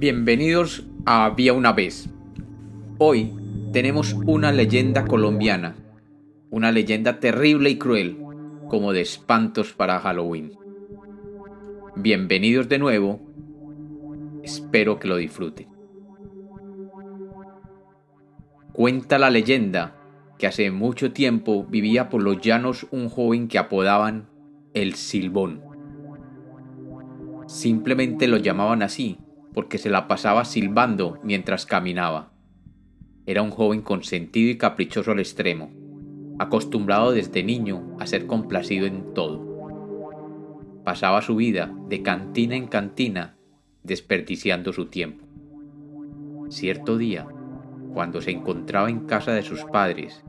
Bienvenidos a Había una vez. Hoy tenemos una leyenda colombiana, una leyenda terrible y cruel, como de espantos para Halloween. Bienvenidos de nuevo, espero que lo disfruten. Cuenta la leyenda que hace mucho tiempo vivía por los llanos un joven que apodaban el Silbón. Simplemente lo llamaban así porque se la pasaba silbando mientras caminaba. Era un joven consentido y caprichoso al extremo, acostumbrado desde niño a ser complacido en todo. Pasaba su vida de cantina en cantina, desperdiciando su tiempo. Cierto día, cuando se encontraba en casa de sus padres,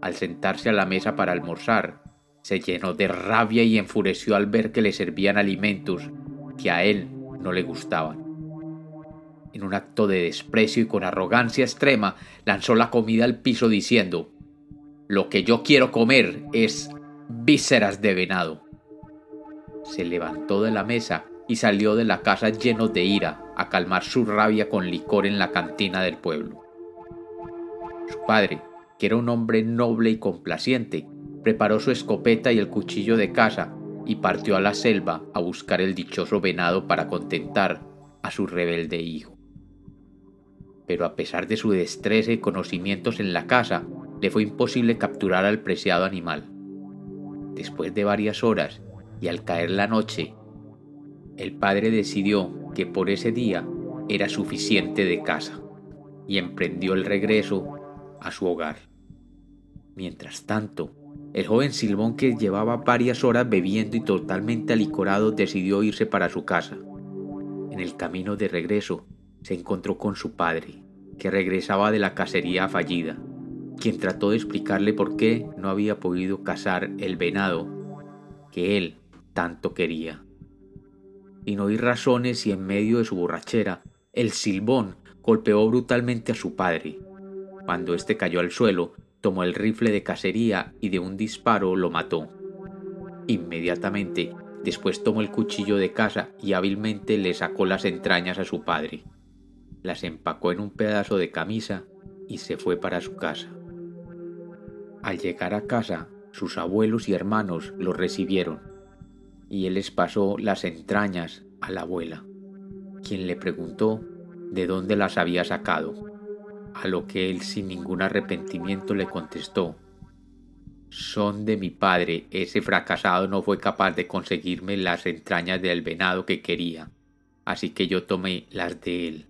al sentarse a la mesa para almorzar, se llenó de rabia y enfureció al ver que le servían alimentos que a él no le gustaban. En un acto de desprecio y con arrogancia extrema, lanzó la comida al piso diciendo, Lo que yo quiero comer es vísceras de venado. Se levantó de la mesa y salió de la casa lleno de ira a calmar su rabia con licor en la cantina del pueblo. Su padre, que era un hombre noble y complaciente, preparó su escopeta y el cuchillo de caza y partió a la selva a buscar el dichoso venado para contentar a su rebelde hijo pero a pesar de su destreza y conocimientos en la caza, le fue imposible capturar al preciado animal. Después de varias horas y al caer la noche, el padre decidió que por ese día era suficiente de caza y emprendió el regreso a su hogar. Mientras tanto, el joven Silbón que llevaba varias horas bebiendo y totalmente alicorado decidió irse para su casa. En el camino de regreso, se encontró con su padre, que regresaba de la cacería fallida, quien trató de explicarle por qué no había podido cazar el venado que él tanto quería. Sin oír razones y en medio de su borrachera, el silbón golpeó brutalmente a su padre. Cuando éste cayó al suelo, tomó el rifle de cacería y de un disparo lo mató. Inmediatamente después tomó el cuchillo de caza y hábilmente le sacó las entrañas a su padre las empacó en un pedazo de camisa y se fue para su casa. Al llegar a casa, sus abuelos y hermanos lo recibieron y él les pasó las entrañas a la abuela, quien le preguntó de dónde las había sacado, a lo que él sin ningún arrepentimiento le contestó, son de mi padre, ese fracasado no fue capaz de conseguirme las entrañas del venado que quería, así que yo tomé las de él.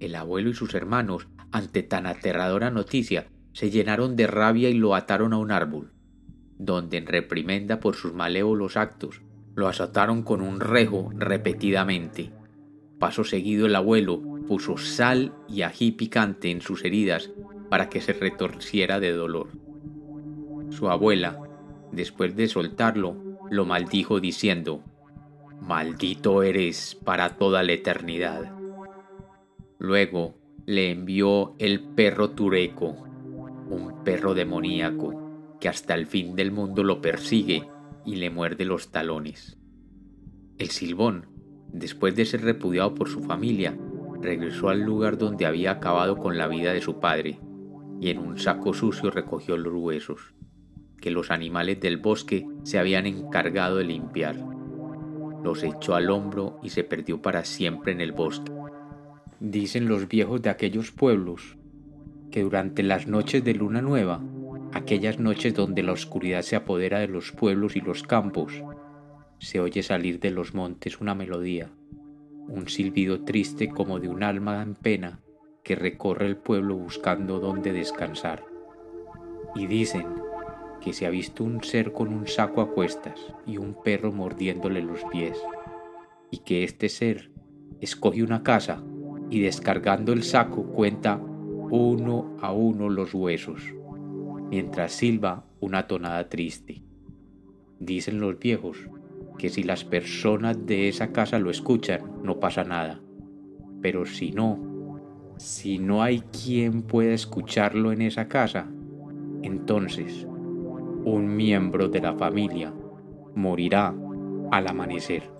El abuelo y sus hermanos, ante tan aterradora noticia, se llenaron de rabia y lo ataron a un árbol, donde en reprimenda por sus malévolos actos, lo azotaron con un rejo repetidamente. Paso seguido el abuelo puso sal y ají picante en sus heridas para que se retorciera de dolor. Su abuela, después de soltarlo, lo maldijo diciendo, Maldito eres para toda la eternidad. Luego le envió el perro Tureco, un perro demoníaco que hasta el fin del mundo lo persigue y le muerde los talones. El Silbón, después de ser repudiado por su familia, regresó al lugar donde había acabado con la vida de su padre y en un saco sucio recogió los huesos que los animales del bosque se habían encargado de limpiar. Los echó al hombro y se perdió para siempre en el bosque. Dicen los viejos de aquellos pueblos que durante las noches de luna nueva, aquellas noches donde la oscuridad se apodera de los pueblos y los campos, se oye salir de los montes una melodía, un silbido triste como de un alma en pena que recorre el pueblo buscando dónde descansar. Y dicen que se ha visto un ser con un saco a cuestas y un perro mordiéndole los pies, y que este ser escoge una casa y descargando el saco cuenta uno a uno los huesos, mientras silba una tonada triste. Dicen los viejos que si las personas de esa casa lo escuchan, no pasa nada. Pero si no, si no hay quien pueda escucharlo en esa casa, entonces un miembro de la familia morirá al amanecer.